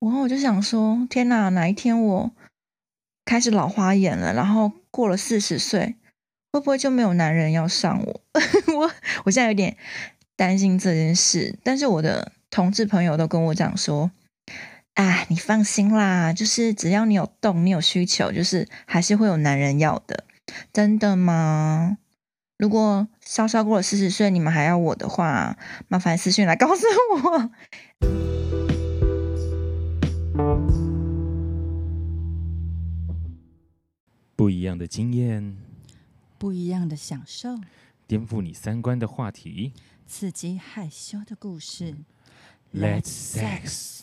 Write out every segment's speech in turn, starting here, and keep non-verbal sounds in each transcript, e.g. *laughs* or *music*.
然后我就想说，天哪，哪一天我开始老花眼了，然后过了四十岁，会不会就没有男人要上我？*laughs* 我我现在有点担心这件事，但是我的同志朋友都跟我讲说，哎，你放心啦，就是只要你有动，你有需求，就是还是会有男人要的。真的吗？如果稍稍过了四十岁，你们还要我的话，麻烦私讯来告诉我。不一样的经验，不一样的享受，颠覆你三观的话题，刺激害羞的故事。Let's sex。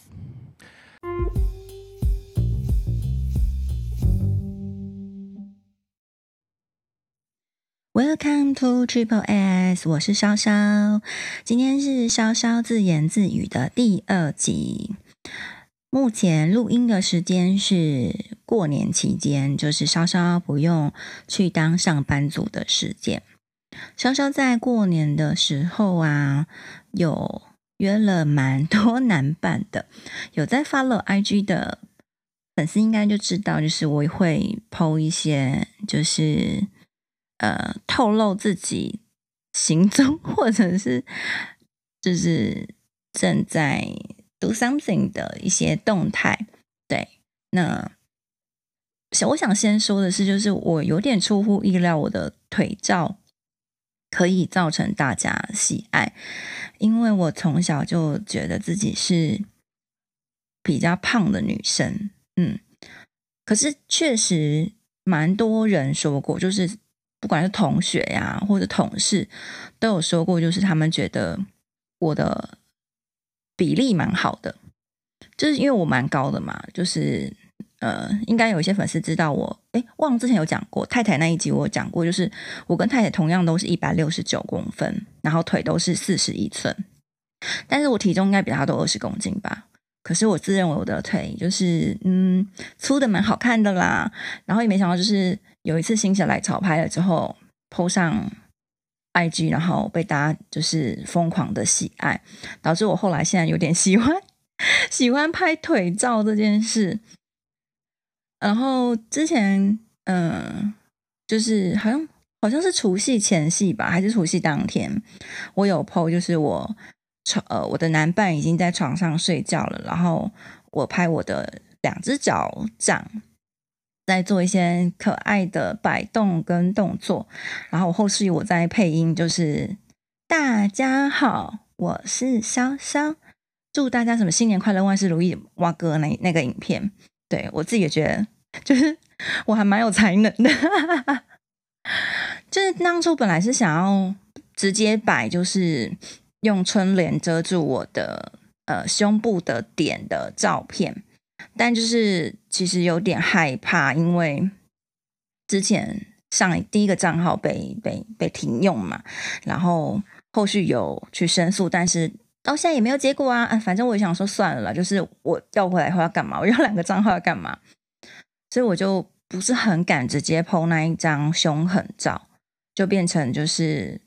Welcome to Triple S，我是潇潇，今天是潇潇自言自语的第二集。目前录音的时间是过年期间，就是稍稍不用去当上班族的时间。稍稍在过年的时候啊，有约了蛮多男伴的。*laughs* 有在发了 IG 的粉丝应该就知道，就是我会剖一些，就是呃透露自己行踪，或者是就是正在。Do something 的一些动态，对，那我想先说的是，就是我有点出乎意料，我的腿照可以造成大家喜爱，因为我从小就觉得自己是比较胖的女生，嗯，可是确实蛮多人说过，就是不管是同学呀或者同事都有说过，就是他们觉得我的。比例蛮好的，就是因为我蛮高的嘛，就是呃，应该有一些粉丝知道我，诶，忘了之前有讲过太太那一集，我讲过，就是我跟太太同样都是一百六十九公分，然后腿都是四十一寸，但是我体重应该比她多二十公斤吧，可是我自认为我的腿就是嗯粗的蛮好看的啦，然后也没想到就是有一次心血来潮拍了之后 po 上。IG，然后被大家就是疯狂的喜爱，导致我后来现在有点喜欢喜欢拍腿照这件事。然后之前嗯，就是好像好像是除夕前夕吧，还是除夕当天，我有 po，就是我床呃我的男伴已经在床上睡觉了，然后我拍我的两只脚掌。在做一些可爱的摆动跟动作，然后后续我在配音，就是大家好，我是潇潇，祝大家什么新年快乐，万事如意，哇哥那那个影片，对我自己也觉得，就是我还蛮有才能的，*laughs* 就是当初本来是想要直接摆，就是用春联遮住我的呃胸部的点的照片。但就是其实有点害怕，因为之前上第一个账号被被被停用嘛，然后后续有去申诉，但是到现在也没有结果啊。啊，反正我也想说算了，就是我要回来后要干嘛？我要两个账号要干嘛？所以我就不是很敢直接 po 那一张凶狠照，就变成就是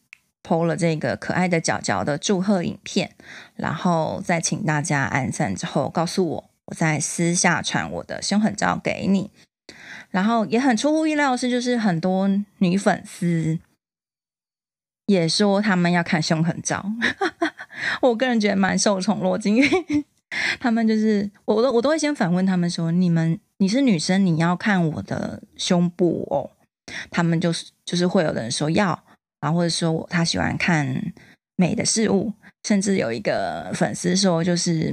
po 了这个可爱的脚脚的祝贺影片，然后再请大家按赞之后告诉我。我在私下传我的凶狠照给你，然后也很出乎意料的是，就是很多女粉丝也说他们要看凶狠照，*laughs* 我个人觉得蛮受宠若惊，因为他们就是我都我都会先反问他们说：“你们你是女生，你要看我的胸部哦？”他们就是就是会有人说要，然后或者说我他喜欢看美的事物，甚至有一个粉丝说就是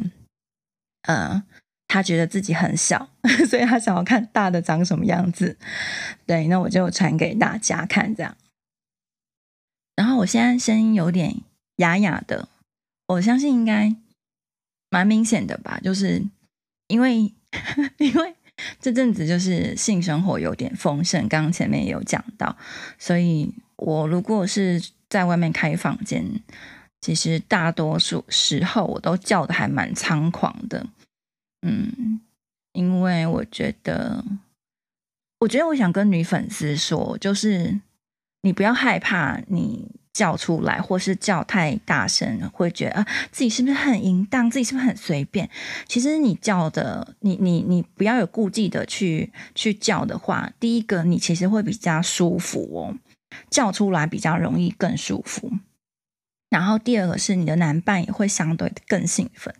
嗯。呃他觉得自己很小，*laughs* 所以他想要看大的长什么样子。对，那我就传给大家看这样。然后我现在声音有点哑哑的，我相信应该蛮明显的吧，就是因为 *laughs* 因为这阵子就是性生活有点丰盛，刚刚前面也有讲到，所以我如果是在外面开房间，其实大多数时候我都叫的还蛮猖狂的。嗯，因为我觉得，我觉得我想跟女粉丝说，就是你不要害怕你叫出来，或是叫太大声，会觉得啊自己是不是很淫荡，自己是不是很随便？其实你叫的，你你你不要有顾忌的去去叫的话，第一个你其实会比较舒服哦，叫出来比较容易更舒服。然后第二个是你的男伴也会相对更兴奋，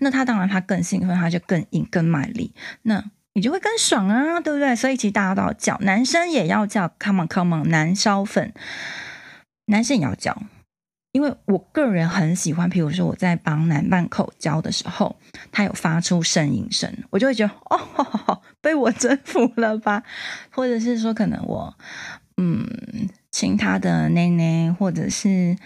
那他当然他更兴奋，他就更硬更卖力，那你就会更爽啊，对不对？所以其实大家都要叫，男生也要叫，come on come on，男烧粉，男生也要叫，因为我个人很喜欢，譬如说我在帮男伴口交的时候，他有发出呻吟声，我就会觉得哦，被我征服了吧，或者是说可能我嗯亲他的内内，或者是。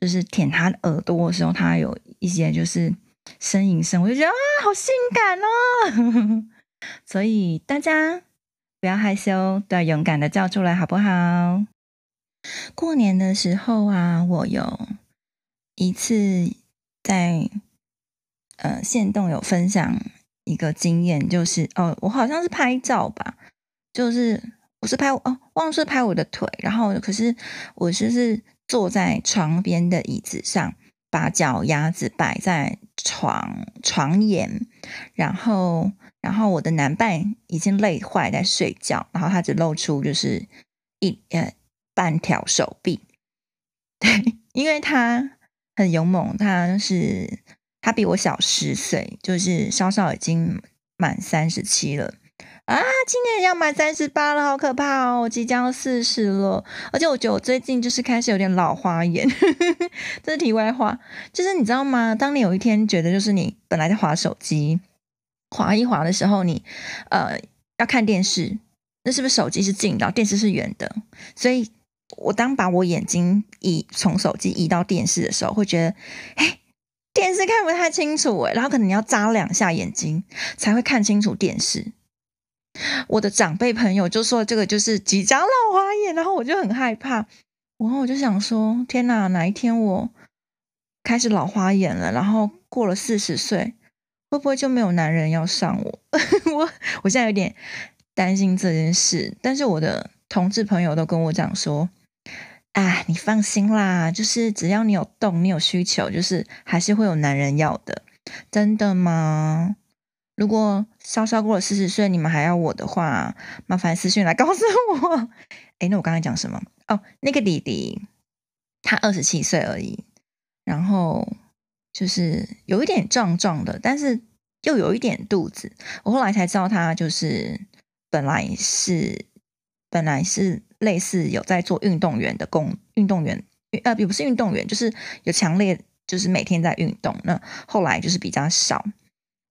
就是舔他的耳朵的时候，他有一些就是呻吟声，我就觉得啊，好性感哦！*laughs* 所以大家不要害羞，都要勇敢的叫出来，好不好？过年的时候啊，我有一次在呃限动有分享一个经验，就是哦，我好像是拍照吧，就是我是拍哦，忘了是拍我的腿，然后可是我就是。坐在床边的椅子上，把脚丫子摆在床床沿，然后，然后我的男伴已经累坏在睡觉，然后他只露出就是一呃半条手臂，*laughs* 对，因为他很勇猛，他是他比我小十岁，就是稍稍已经满三十七了。啊，今年要满三十八了，好可怕哦！我即将要四十了，而且我觉得我最近就是开始有点老花眼。*laughs* 这是题外话，就是你知道吗？当你有一天觉得就是你本来在滑手机，滑一滑的时候，你呃要看电视，那是不是手机是近的，电视是远的？所以我当把我眼睛移从手机移到电视的时候，会觉得，哎，电视看不太清楚哎，然后可能你要眨两下眼睛才会看清楚电视。我的长辈朋友就说这个就是即将老花眼，然后我就很害怕，然后我就想说，天哪，哪一天我开始老花眼了，然后过了四十岁，会不会就没有男人要上我？*laughs* 我我现在有点担心这件事，但是我的同志朋友都跟我讲说，啊，你放心啦，就是只要你有动，你有需求，就是还是会有男人要的，真的吗？如果稍稍过了四十岁，你们还要我的话，麻烦私讯来告诉我。哎，那我刚才讲什么？哦，那个弟弟他二十七岁而已，然后就是有一点壮壮的，但是又有一点肚子。我后来才知道，他就是本来是本来是类似有在做运动员的工，运动员呃，也不是运动员，就是有强烈，就是每天在运动。那后来就是比较少。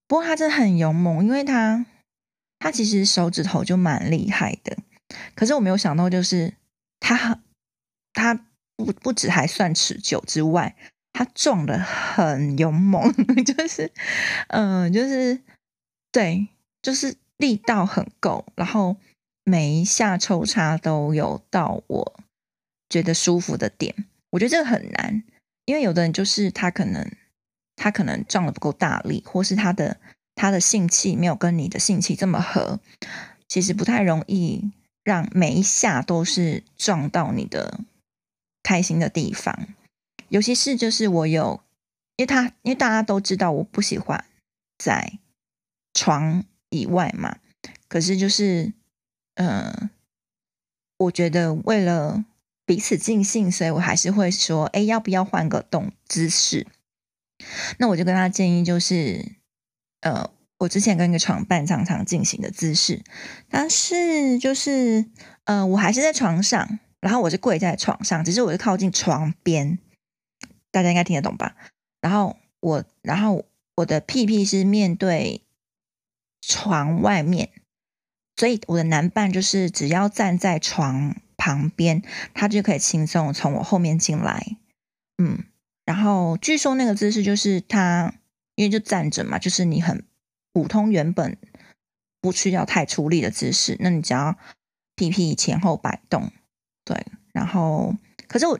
不过他真的很勇猛，因为他他其实手指头就蛮厉害的。可是我没有想到，就是他他不不止还算持久之外，他撞的很勇猛，*laughs* 就是嗯、就是对，就是力道很够，然后每一下抽插都有到我觉得舒服的点。我觉得这个很难，因为有的人就是他可能。他可能撞得不够大力，或是他的他的性器没有跟你的性器这么合，其实不太容易让每一下都是撞到你的开心的地方。尤其是就是我有，因为他因为大家都知道我不喜欢在床以外嘛，可是就是嗯、呃，我觉得为了彼此尽兴，所以我还是会说，哎，要不要换个动姿势？那我就跟他建议，就是，呃，我之前跟一个床伴常常进行的姿势，但是就是，呃，我还是在床上，然后我是跪在床上，只是我是靠近床边，大家应该听得懂吧？然后我，然后我的屁屁是面对床外面，所以我的男伴就是只要站在床旁边，他就可以轻松从我后面进来，嗯。然后据说那个姿势就是他，因为就站着嘛，就是你很普通原本不需要太出力的姿势，那你只要屁屁前后摆动，对。然后，可是我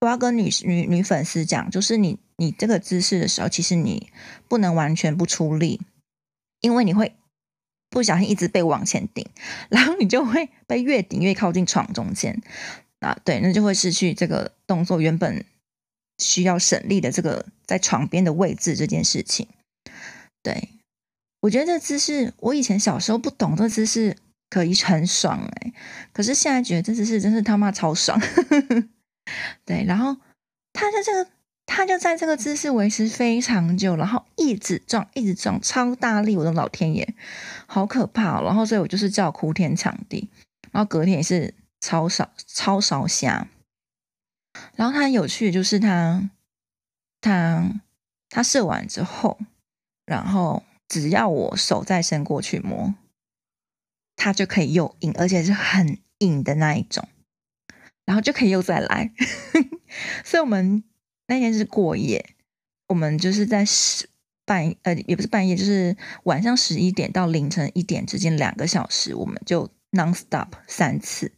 我要跟女女女粉丝讲，就是你你这个姿势的时候，其实你不能完全不出力，因为你会不小心一直被往前顶，然后你就会被越顶越靠近床中间。啊，对，那就会失去这个动作原本需要省力的这个在床边的位置这件事情。对，我觉得这姿势，我以前小时候不懂这姿势可以很爽哎，可是现在觉得这姿势真是他妈超爽。*laughs* 对，然后他在这个。他就在这个姿势维持非常久，然后一直撞，一直撞，超大力！我的老天爷，好可怕！然后所以我就是叫哭天抢地，然后隔天也是超烧超烧瞎。然后他有趣的就是他他他射完之后，然后只要我手再伸过去摸，他就可以又硬，而且是很硬的那一种，然后就可以又再来。*laughs* 所以我们。那天是过夜，我们就是在十半呃，也不是半夜，就是晚上十一点到凌晨一点之间两个小时，我们就 non-stop 三次，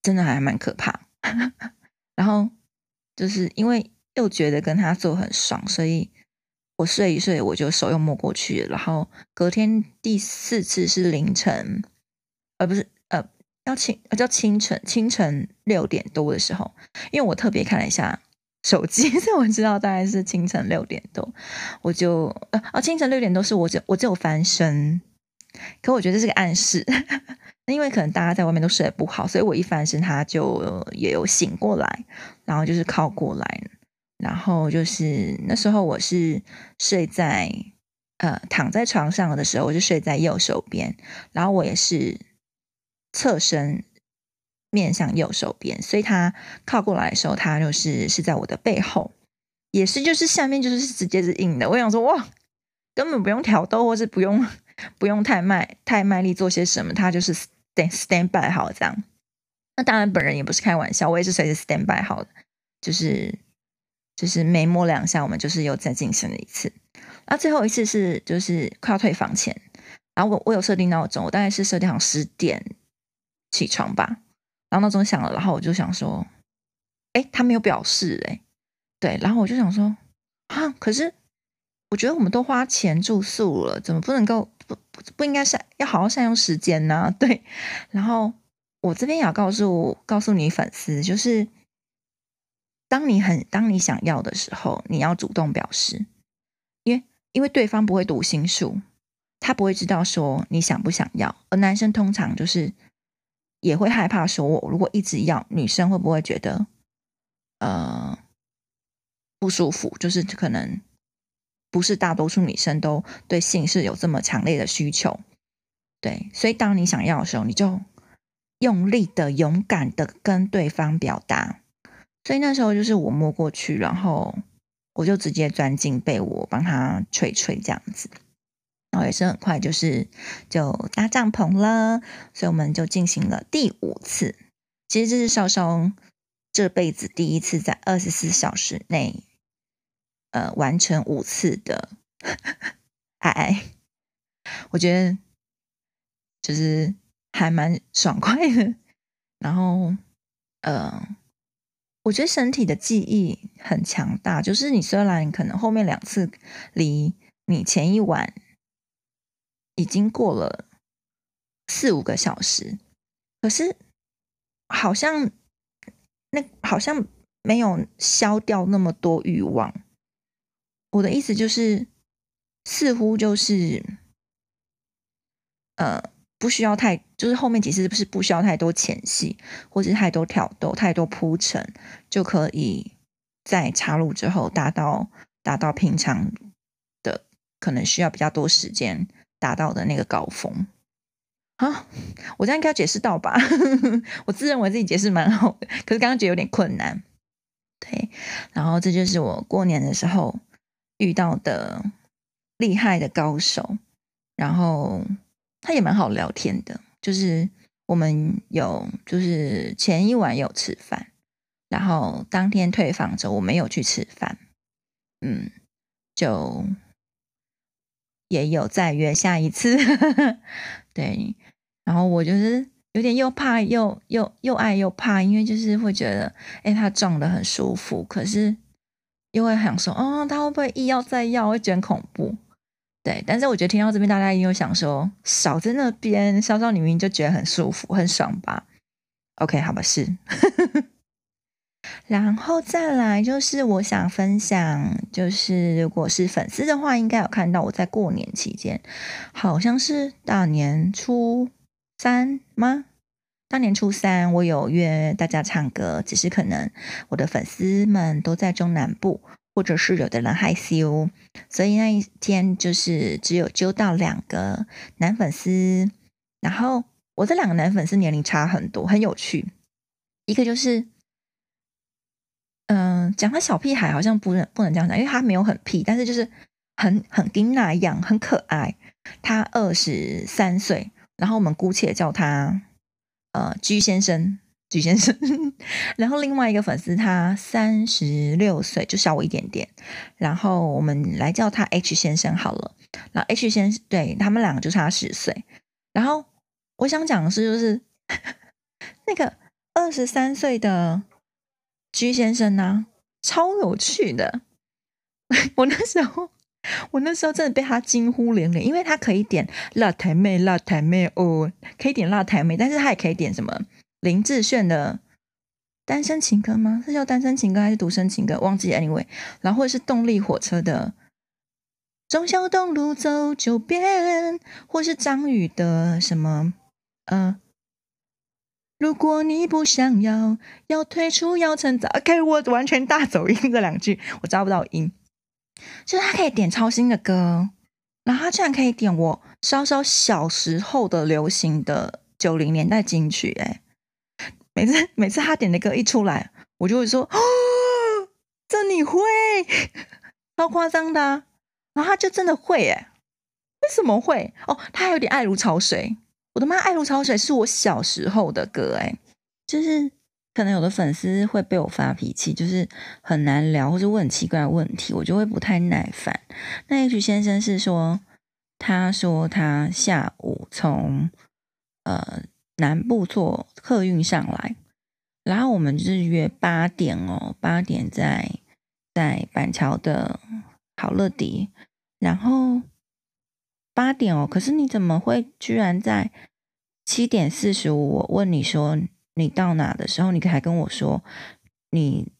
真的还蛮可怕。*laughs* 然后就是因为又觉得跟他做很爽，所以我睡一睡，我就手又摸过去。然后隔天第四次是凌晨，呃，不是呃，要清叫清晨，清晨六点多的时候，因为我特别看了一下。手机，*laughs* 所以我知道大概是清晨六点多，我就呃啊，清晨六点多是我只我只有翻身，可我觉得这是个暗示，那因为可能大家在外面都睡得不好，所以我一翻身他就也有醒过来，然后就是靠过来，然后就是那时候我是睡在呃躺在床上的时候，我就睡在右手边，然后我也是侧身。面向右手边，所以他靠过来的时候，他就是是在我的背后，也是就是下面就是直接是硬的。我想说哇，根本不用挑逗，或是不用 *laughs* 不用太卖太卖力做些什么，他就是对 stand by 好这样。那当然本人也不是开玩笑，我也是随时 stand by 好的，就是就是每摸两下，我们就是又再进行了一次。那最后一次是就是快要退房前，然后我我有设定闹钟，我大概是设定好十点起床吧。然后闹钟响了，然后我就想说，哎，他没有表示，哎，对，然后我就想说，啊，可是我觉得我们都花钱住宿了，怎么不能够不不不应该善要好好善用时间呢？*laughs* 对，然后我这边也要告诉告诉你粉丝，就是当你很当你想要的时候，你要主动表示，因为因为对方不会读心术，他不会知道说你想不想要，而男生通常就是。也会害怕说，我如果一直要，女生会不会觉得呃不舒服？就是可能不是大多数女生都对性是有这么强烈的需求，对，所以当你想要的时候，你就用力的、勇敢的跟对方表达。所以那时候就是我摸过去，然后我就直接钻进被窝，帮他吹吹这样子。然后也是很快，就是就搭帐篷了，所以我们就进行了第五次。其实这是绍绍这辈子第一次在二十四小时内，呃，完成五次的爱。*laughs* 我觉得就是还蛮爽快的。然后，呃，我觉得身体的记忆很强大，就是你虽然可能后面两次离你前一晚。已经过了四五个小时，可是好像那好像没有消掉那么多欲望。我的意思就是，似乎就是呃，不需要太，就是后面其实不是不需要太多前戏，或是太多挑逗、太多铺陈，就可以在插入之后达到达到平常的可能需要比较多时间。达到的那个高峰啊，我这样应该解释到吧？*laughs* 我自认为自己解释蛮好的，可是刚刚觉得有点困难。对，然后这就是我过年的时候遇到的厉害的高手，然后他也蛮好聊天的，就是我们有就是前一晚有吃饭，然后当天退房之后我没有去吃饭，嗯，就。也有再约下一次，*laughs* 对，然后我就是有点又怕又又又爱又怕，因为就是会觉得，哎，他撞得很舒服，可是又会想说，哦，他会不会一要再要，会觉得很恐怖，对。但是我觉得听到这边，大家也有想说，少在那边，稍稍你明明就觉得很舒服很爽吧？OK，好吧，是。*laughs* 然后再来就是我想分享，就是如果是粉丝的话，应该有看到我在过年期间，好像是大年初三吗？大年初三我有约大家唱歌，只是可能我的粉丝们都在中南部，或者是有的人害羞，所以那一天就是只有揪到两个男粉丝。然后我这两个男粉丝年龄差很多，很有趣。一个就是。嗯、讲他小屁孩好像不能不能这样讲，因为他没有很屁，但是就是很很丁那样，很可爱。他二十三岁，然后我们姑且叫他呃居先生，居先生。*laughs* 然后另外一个粉丝他三十六岁，就小我一点点，然后我们来叫他 H 先生好了。然后 H 先生对他们两个就差十岁。然后我想讲的是，就是 *laughs* 那个二十三岁的。居先生呢、超有趣的。*laughs* 我那时候，*laughs* 我那时候真的被他惊呼连连，因为他可以点辣台妹、辣台妹哦，可以点辣台妹，但是他也可以点什么林志炫的单身情歌吗？是叫单身情歌还是独身情歌？忘记 anyway，然后或者是动力火车的忠孝东路走九遍，或是张宇的什么呃。如果你不想要，要退出，要趁早。OK，我完全大走音这两句，我抓不到音。就是他可以点超新的歌，然后他居然可以点我稍稍小时候的流行的九零年代金曲。哎，每次每次他点的歌一出来，我就会说：“哦，这你会？*laughs* 超夸张的啊。”然后他就真的会哎，为什么会？哦，他还有点爱如潮水。我的妈！爱如潮水是我小时候的歌，哎，就是可能有的粉丝会被我发脾气，就是很难聊，或者问奇怪的问题，我就会不太耐烦。那 H 先生是说，他说他下午从呃南部坐客运上来，然后我们就是约八点哦，八点在在板桥的好乐迪，然后。八点哦，可是你怎么会居然在七点四十五？我问你说你到哪的时候，你还跟我说你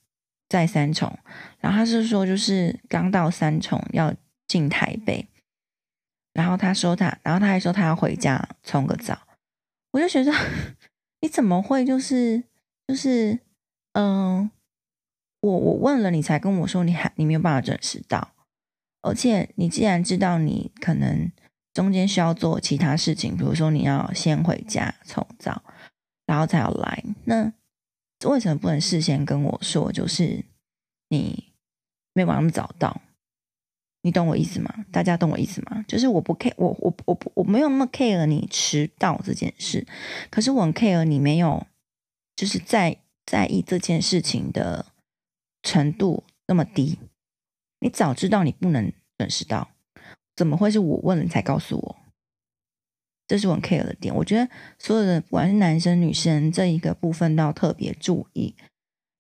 在三重，然后他是说就是刚到三重要进台北，然后他说他，然后他还说他要回家冲个澡，我就觉得 *laughs* 你怎么会就是就是嗯，我我问了你才跟我说你还你没有办法准时到，而且你既然知道你可能。中间需要做其他事情，比如说你要先回家冲澡，然后才要来。那为什么不能事先跟我说？就是你没有办法那么早到，你懂我意思吗？大家懂我意思吗？就是我不 care，我我我我没有那么 care 你迟到这件事，可是我很 care 你没有，就是在在意这件事情的程度那么低。你早知道你不能准时到。怎么会是我问了你才告诉我？这是我很 care 的点。我觉得所有的不管是男生女生这一个部分都要特别注意，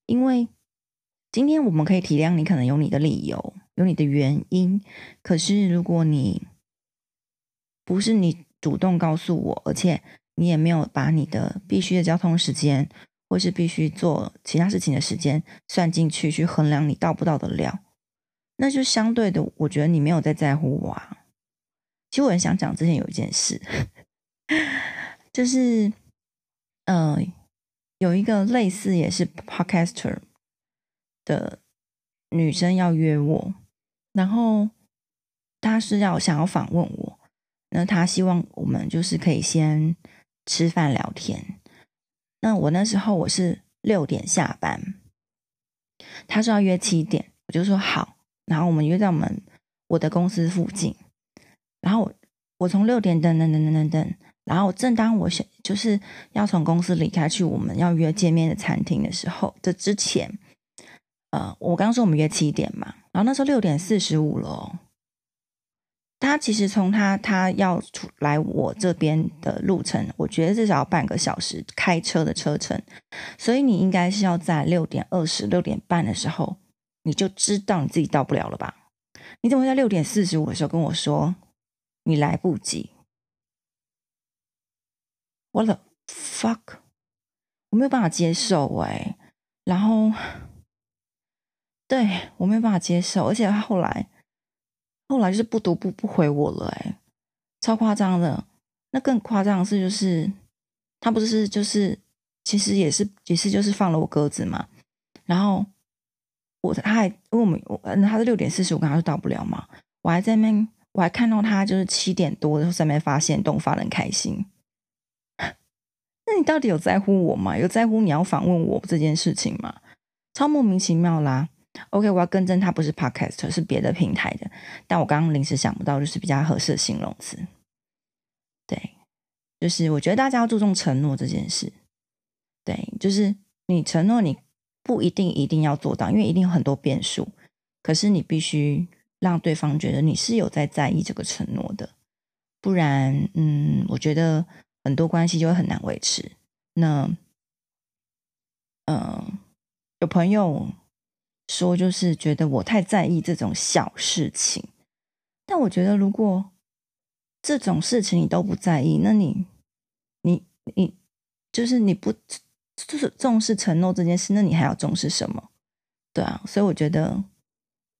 因为今天我们可以体谅你，可能有你的理由，有你的原因。可是如果你不是你主动告诉我，而且你也没有把你的必须的交通时间，或是必须做其他事情的时间算进去，去衡量你到不到得了。那就相对的，我觉得你没有在在乎我啊。其实我很想讲，之前有一件事，*laughs* 就是，呃，有一个类似也是 podcaster 的女生要约我，然后她是要想要访问我，那她希望我们就是可以先吃饭聊天。那我那时候我是六点下班，她说要约七点，我就说好。然后我们约在我们我的公司附近，然后我从六点等等等等等等，然后正当我想就是要从公司离开去我们要约见面的餐厅的时候，这之前，呃，我刚说我们约七点嘛，然后那时候六点四十五了，他其实从他他要出来我这边的路程，我觉得至少要半个小时开车的车程，所以你应该是要在六点二十六点半的时候。你就知道你自己到不了了吧？你怎么会在六点四十五的时候跟我说你来不及？What the fuck？我没有办法接受哎，然后对我没有办法接受，而且他后来后来就是不读不不回我了哎，超夸张的。那更夸张的是，就是他不是就是其实也是也是就是放了我鸽子嘛，然后我他还因为我们嗯他是六点四十五跟他说到不了嘛，我还在那边我还看到他就是七点多的时候在那边发现动发得很开心。那你到底有在乎我吗？有在乎你要访问我这件事情吗？超莫名其妙啦。OK，我要更正，他不是 Podcast，是别的平台的。但我刚刚临时想不到，就是比较合适的形容词。对，就是我觉得大家要注重承诺这件事。对，就是你承诺，你不一定一定要做到，因为一定有很多变数。可是你必须让对方觉得你是有在在意这个承诺的，不然，嗯，我觉得很多关系就会很难维持。那，嗯、有朋友说，就是觉得我太在意这种小事情，但我觉得如果。这种事情你都不在意，那你，你，你，就是你不就是重视承诺这件事，那你还要重视什么？对啊，所以我觉得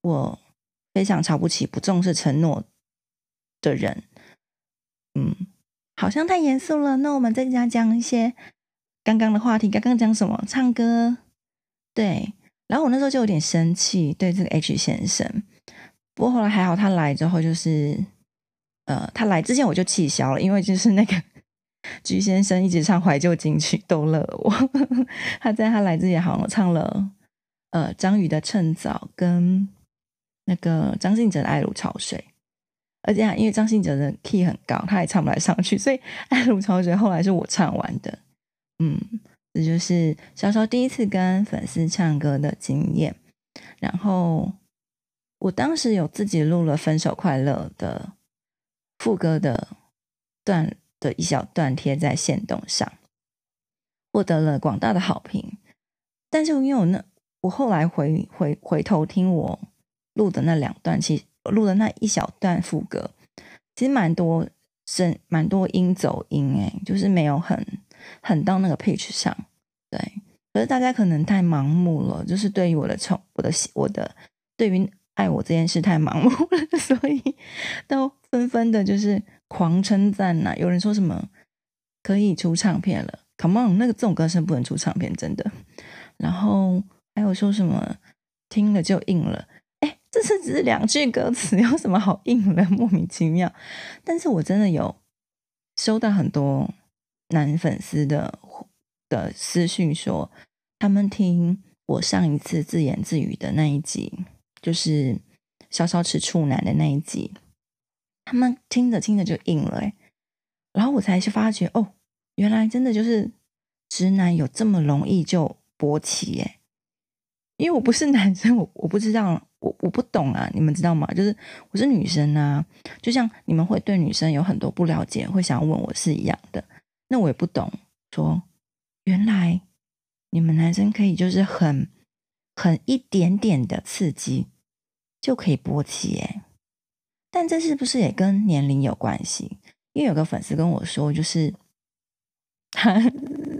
我非常瞧不起不重视承诺的人。嗯，好像太严肃了。那我们再讲讲一些刚刚的话题。刚刚讲什么？唱歌。对，然后我那时候就有点生气，对这个 H 先生。不过后来还好，他来之后就是。呃，他来之前我就气消了，因为就是那个 *laughs* G 先生一直唱怀旧金曲逗乐我。*laughs* 他在他来之前好像唱了呃张宇的《趁早》跟那个张信哲的《爱如潮水》，而且因为张信哲的 key 很高，他也唱不来上去，所以《爱如潮水》后来是我唱完的。嗯，这就是小时候第一次跟粉丝唱歌的经验。然后我当时有自己录了《分手快乐》的。副歌的段的一小段贴在线动上，获得了广大的好评。但是因为我那我后来回回回头听我录的那两段，其实录的那一小段副歌，其实蛮多声，蛮多音走音，哎，就是没有很很到那个 pitch 上。对，可是大家可能太盲目了，就是对于我的宠，我的我的对于爱我这件事太盲目了，*laughs* 所以都。纷纷的，就是狂称赞呐！有人说什么可以出唱片了，Come on，那个这种歌声不能出唱片，真的。然后还有说什么听了就硬了，这是只是两句歌词，*laughs* 有什么好硬的？莫名其妙。但是我真的有收到很多男粉丝的的私讯，说他们听我上一次自言自语的那一集，就是萧萧吃处男的那一集。他们听着听着就硬了哎，然后我才去发觉哦，原来真的就是直男有这么容易就勃起哎，因为我不是男生，我我不知道，我我不懂啊，你们知道吗？就是我是女生啊，就像你们会对女生有很多不了解，会想要问我是一样的，那我也不懂，说原来你们男生可以就是很很一点点的刺激就可以勃起哎。但这是不是也跟年龄有关系？因为有个粉丝跟我说，就是他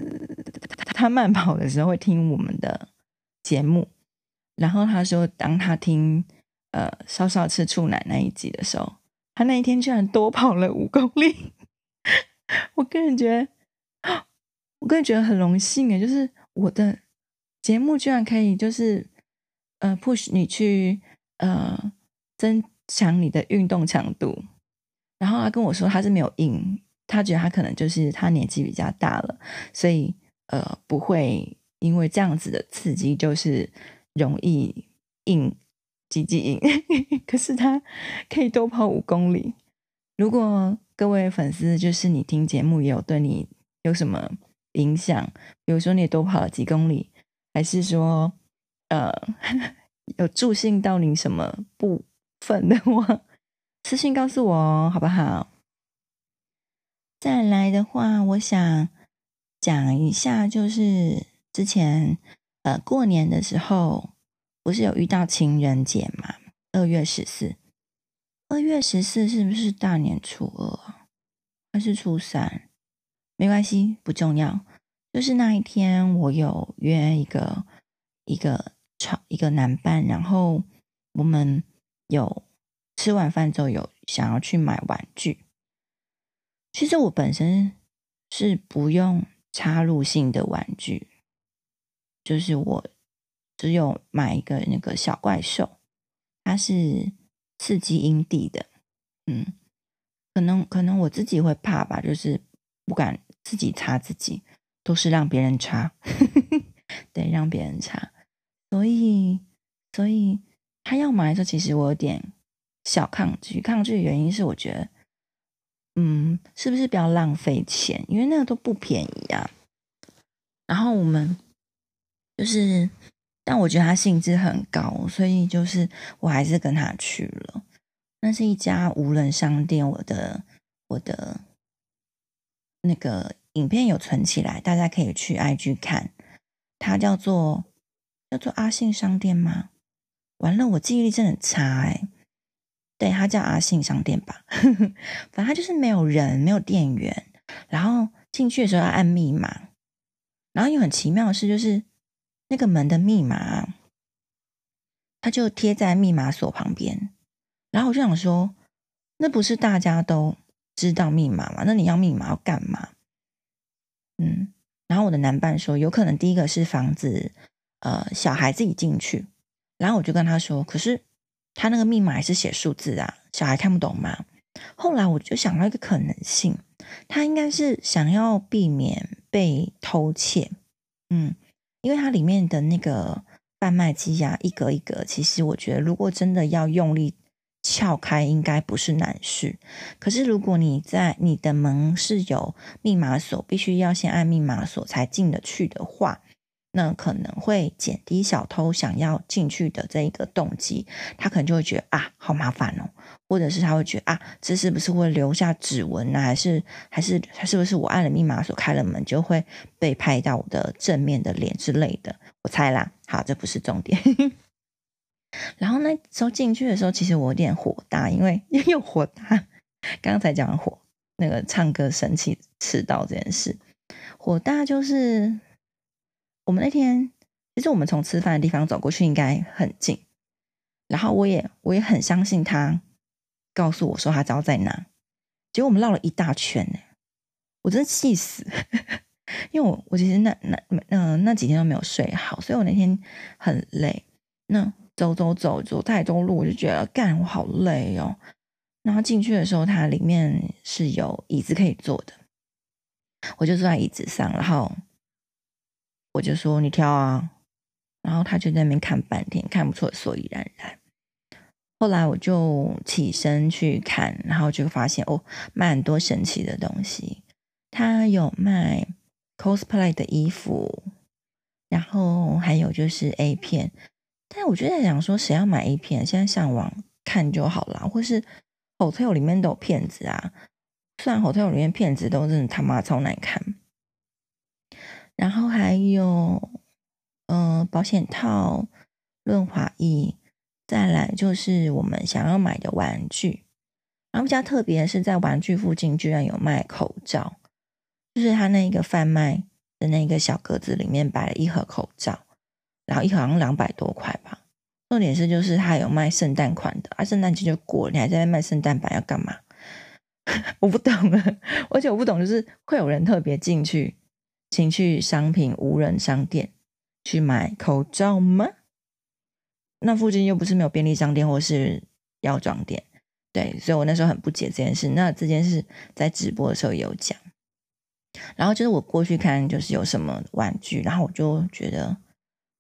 *laughs* 他慢跑的时候会听我们的节目，然后他说，当他听呃萧萧吃处男那一集的时候，他那一天居然多跑了五公里。*laughs* 我个人觉得，我个人觉得很荣幸诶，就是我的节目居然可以就是呃 push 你去呃增。强你的运动强度，然后他跟我说他是没有硬，他觉得他可能就是他年纪比较大了，所以呃不会因为这样子的刺激就是容易硬，鸡鸡硬。*laughs* 可是他可以多跑五公里。如果各位粉丝就是你听节目也有对你有什么影响，比如说你多跑了几公里，还是说呃 *laughs* 有助兴到你什么部分的话，私信告诉我哦，好不好？再来的话，我想讲一下，就是之前呃过年的时候，不是有遇到情人节嘛？二月十四，二月十四是不是大年初二还是初三？没关系，不重要。就是那一天我有约一个一个超一个男伴，然后我们有吃完饭之后有想要去买玩具。其实我本身是不用插入性的玩具，就是我只有买一个那个小怪兽，它是刺激阴蒂的，嗯。可能可能我自己会怕吧，就是不敢自己插自己，都是让别人插，*laughs* 对，让别人插。所以所以他要买的时候，其实我有点小抗拒。抗拒的原因是我觉得，嗯，是不是比较浪费钱？因为那个都不便宜啊。然后我们就是，但我觉得他兴致很高，所以就是我还是跟他去了。那是一家无人商店，我的我的那个影片有存起来，大家可以去 IG 看。它叫做叫做阿信商店吗？完了，我记忆力真的很差哎。对，它叫阿信商店吧。*laughs* 反正它就是没有人，没有店员，然后进去的时候要按密码。然后有很奇妙的事，就是那个门的密码，它就贴在密码锁旁边。然后我就想说，那不是大家都知道密码吗？那你要密码要干嘛？嗯，然后我的男伴说，有可能第一个是防止呃小孩自己进去。然后我就跟他说，可是他那个密码还是写数字啊，小孩看不懂吗？后来我就想到一个可能性，他应该是想要避免被偷窃。嗯，因为它里面的那个贩卖机呀，一格一格，其实我觉得如果真的要用力。撬开应该不是难事，可是如果你在你的门是有密码锁，必须要先按密码锁才进得去的话，那可能会减低小偷想要进去的这一个动机，他可能就会觉得啊，好麻烦哦，或者是他会觉得啊，这是不是会留下指纹啊？还是还是他是不是我按了密码锁开了门就会被拍到我的正面的脸之类的？我猜啦，好，这不是重点。*laughs* 然后那时候进去的时候，其实我有点火大，因为 *laughs* 又火大。刚才讲火，那个唱歌生气迟到这件事，火大就是我们那天，其实我们从吃饭的地方走过去应该很近，然后我也我也很相信他告诉我说他知道在哪，结果我们绕了一大圈呢，我真的气死，*laughs* 因为我我其实那那那，那几天都没有睡好，所以我那天很累，那。走走走走太多路，我就觉得干，我好累哦。然后进去的时候，它里面是有椅子可以坐的，我就坐在椅子上，然后我就说你挑啊，然后他就在那边看半天，看不出所以然来。后来我就起身去看，然后就发现哦，卖很多神奇的东西，他有卖 cosplay 的衣服，然后还有就是 A 片。但我觉得想说，谁要买 A 片？现在上网看就好了，或是 hotel 里面都有片子啊。虽然 hotel 里面片子都真的他妈超难看。然后还有，呃，保险套、润滑液，再来就是我们想要买的玩具。然后比较特别的是，在玩具附近居然有卖口罩，就是他那个贩卖的那个小格子里面摆了一盒口罩。然后一盒好像两百多块吧。重点是就是他有卖圣诞款的啊，圣诞节就过了，你还在那卖圣诞版要干嘛？*laughs* 我不懂了，而且我不懂，就是会有人特别进去，进去商品无人商店去买口罩吗？那附近又不是没有便利商店或是药妆店，对，所以我那时候很不解这件事。那这件事在直播的时候也有讲，然后就是我过去看，就是有什么玩具，然后我就觉得。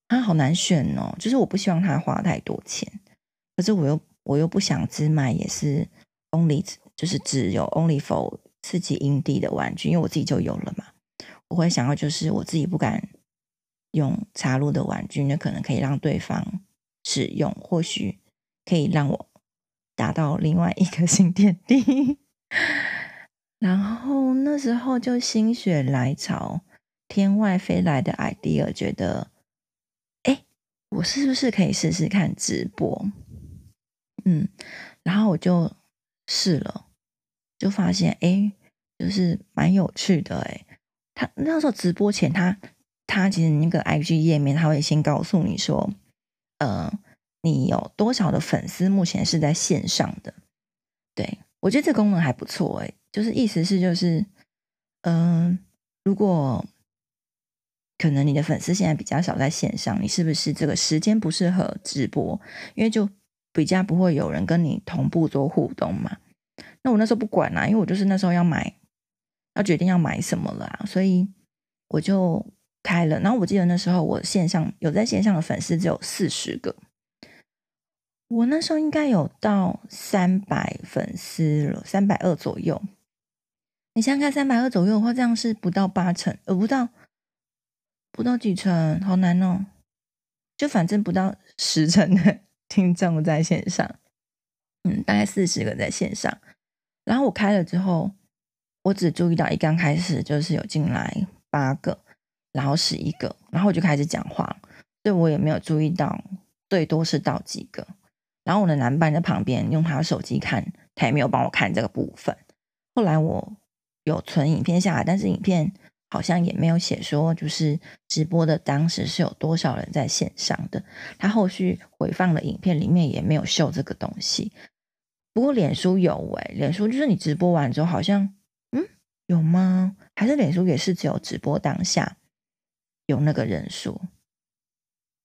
他、好难选哦，就是我不希望他花太多钱，可是我又我又不想只买也是 only 就是只有 only for 刺激阴蒂的玩具，因为我自己就有了嘛。我会想要就是我自己不敢用插入的玩具，那可能可以让对方使用，或许可以让我达到另外一个新天地。*laughs* 然后那时候就心血来潮，天外飞来的 idea，觉得。哎我是不是可以试试看直播？嗯，然后我就试了，就发现哎，就是蛮有趣的哎。他那时候直播前，他他其实那个 IG 页面他会先告诉你说，呃，你有多少的粉丝目前是在线上的。对，我觉得这功能还不错诶，就是意思是就是，嗯、如果可能你的粉丝现在比较少在线上，你是不是这个时间不适合直播？因为就比较不会有人跟你同步做互动嘛。那我那时候不管啦，因为我就是那时候要买，要决定要买什么了，所以我就开了。然后我记得那时候我线上有在线上的粉丝只有四十个，我那时候应该有到三百粉丝了，三百二左右。你想想看，三百二左右的话，这样是不到八成，呃，不到不到几成，好难哦。就反正不到十成的 *laughs* 听众在线上，嗯，大概四十个在线上。然后我开了之后，我只注意到一刚开始就是有进来八个，然后十一个，然后我就开始讲话，所以我也没有注意到最多是到几个。然后我的男伴在旁边用他的手机看，他也没有帮我看这个部分。后来我有存影片下来，但是影片好像也没有写说就是直播的当时是有多少人在线上的。他后续回放的影片里面也没有秀这个东西。不过脸书有诶，脸书就是你直播完之后，好像嗯有吗？还是脸书也是只有直播当下有那个人数？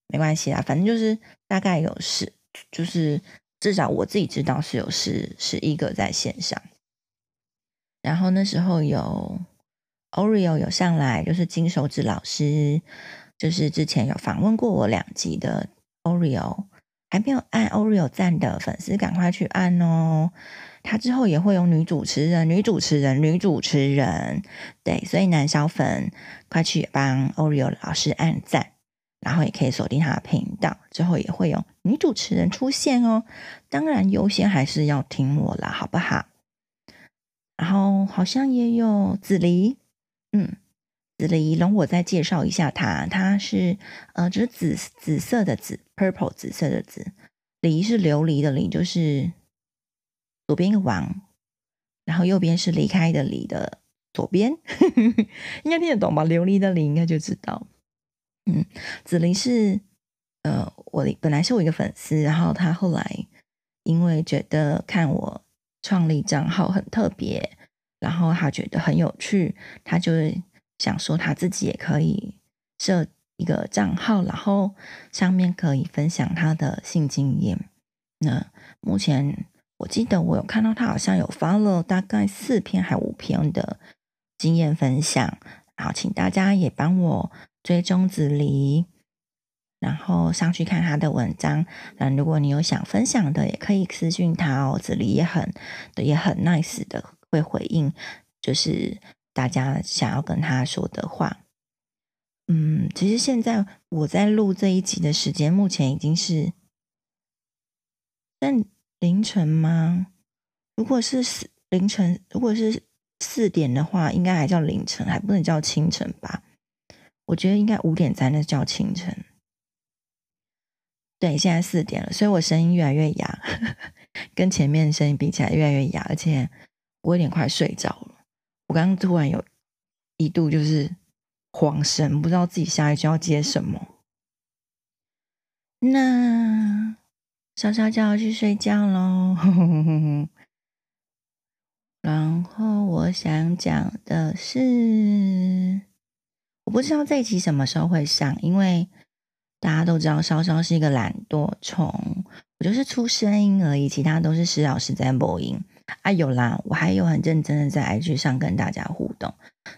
没关系啦，反正就是大概有十，就是至少我自己知道是有十十一个在线上。然后那时候有 Oreo 有上来，就是金手指老师，就是之前有访问过我两集的 Oreo。还没有按 Oreo 赞的粉丝，赶快去按哦！他之后也会有女主持人、女主持人、女主持人，对，所以男小粉快去帮 Oreo 老师按赞，然后也可以锁定他的频道，之后也会有女主持人出现哦。当然，优先还是要听我啦，好不好？然后好像也有子梨，嗯。紫梨，容我再介绍一下他，他是呃，就是紫紫色的紫，purple 紫色的紫，梨是琉璃的梨，就是左边一个王，然后右边是离开的离的左边，*laughs* 应该听得懂吧？琉璃的梨应该就知道。嗯，紫梨是呃，我本来是我一个粉丝，然后他后来因为觉得看我创立账号很特别，然后他觉得很有趣，他就。想说他自己也可以设一个账号，然后上面可以分享他的性经验。那目前我记得我有看到他好像有发了大概四篇还五篇的经验分享，然后请大家也帮我追踪子梨，然后上去看他的文章。那如果你有想分享的，也可以私讯他哦，子梨也很也很 nice 的会回应，就是。大家想要跟他说的话，嗯，其实现在我在录这一集的时间，目前已经是但凌晨吗？如果是四凌晨，如果是四点的话，应该还叫凌晨，还不能叫清晨吧？我觉得应该五点才能叫清晨。对，现在四点了，所以我声音越来越哑，*laughs* 跟前面声音比起来越来越哑，而且我有点快睡着了。我刚刚突然有一度就是恍神，不知道自己下一句要接什么。那莎莎就要去睡觉喽。然后我想讲的是，我不知道这一集什么时候会上，因为大家都知道稍稍是一个懒惰虫，我就是出声音而已，其他都是施老师在播音。啊，有啦，我还有很认真的在 IG 上跟大家互动，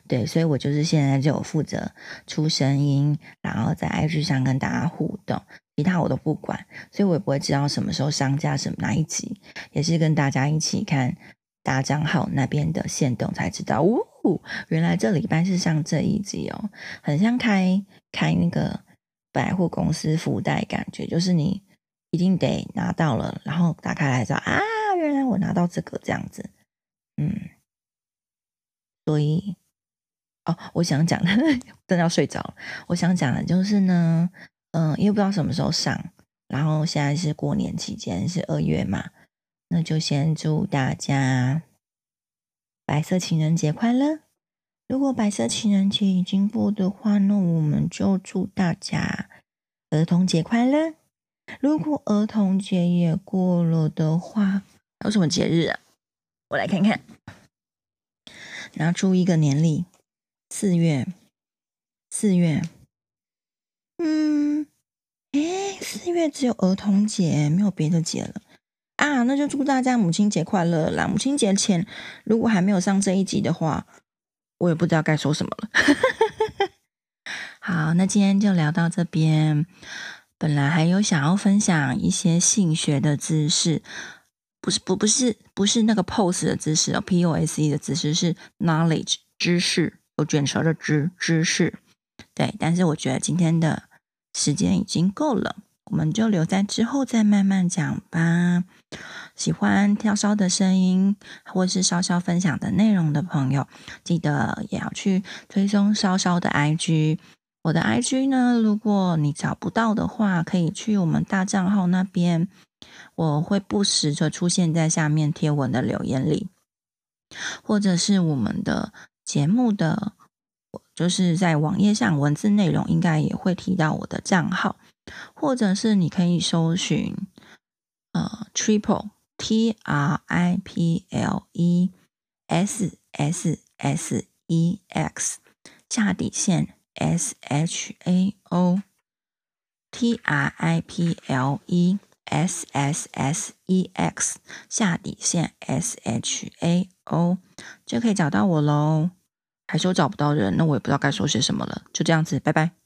对，所以我就是现在就有负责出声音，然后在 IG 上跟大家互动，其他我都不管，所以我也不会知道什么时候上架什么哪一集，也是跟大家一起看大账号那边的限动才知道，呜，原来这礼拜是上这一集哦，很像开开那个百货公司福袋感觉，就是你一定得拿到了，然后打开来找啊。原来我拿到这个这样子，嗯，所以哦，我想讲的 *laughs* 真的要睡着了。我想讲的就是呢，嗯，因为不知道什么时候上，然后现在是过年期间，是二月嘛，那就先祝大家白色情人节快乐。如果白色情人节已经过的话，那我们就祝大家儿童节快乐。如果儿童节也过了的话，还有什么节日啊？我来看看，拿出一个年历，四月，四月，嗯，诶，四月只有儿童节，没有别的节了啊。那就祝大家母亲节快乐啦！母亲节前，如果还没有上这一集的话，我也不知道该说什么了。*laughs* 好，那今天就聊到这边。本来还有想要分享一些性学的知识，不是不不是不是那个 pose 的知识哦，P O S E 的知识是 knowledge 知识，有卷舌的知知识。对，但是我觉得今天的时间已经够了，我们就留在之后再慢慢讲吧。喜欢跳烧的声音，或是烧烧分享的内容的朋友，记得也要去追踪烧烧的 IG。我的 IG 呢，如果你找不到的话，可以去我们大账号那边，我会不时的出现在下面贴文的留言里，或者是我们的节目的，就是在网页上文字内容应该也会提到我的账号，或者是你可以搜寻呃 Triple T R I P L E S S S E X 下底线。S H A O T R I P L E S S S E X 下底线 S H A O 就可以找到我喽。还是我找不到人，那我也不知道该说些什么了。就这样子，拜拜。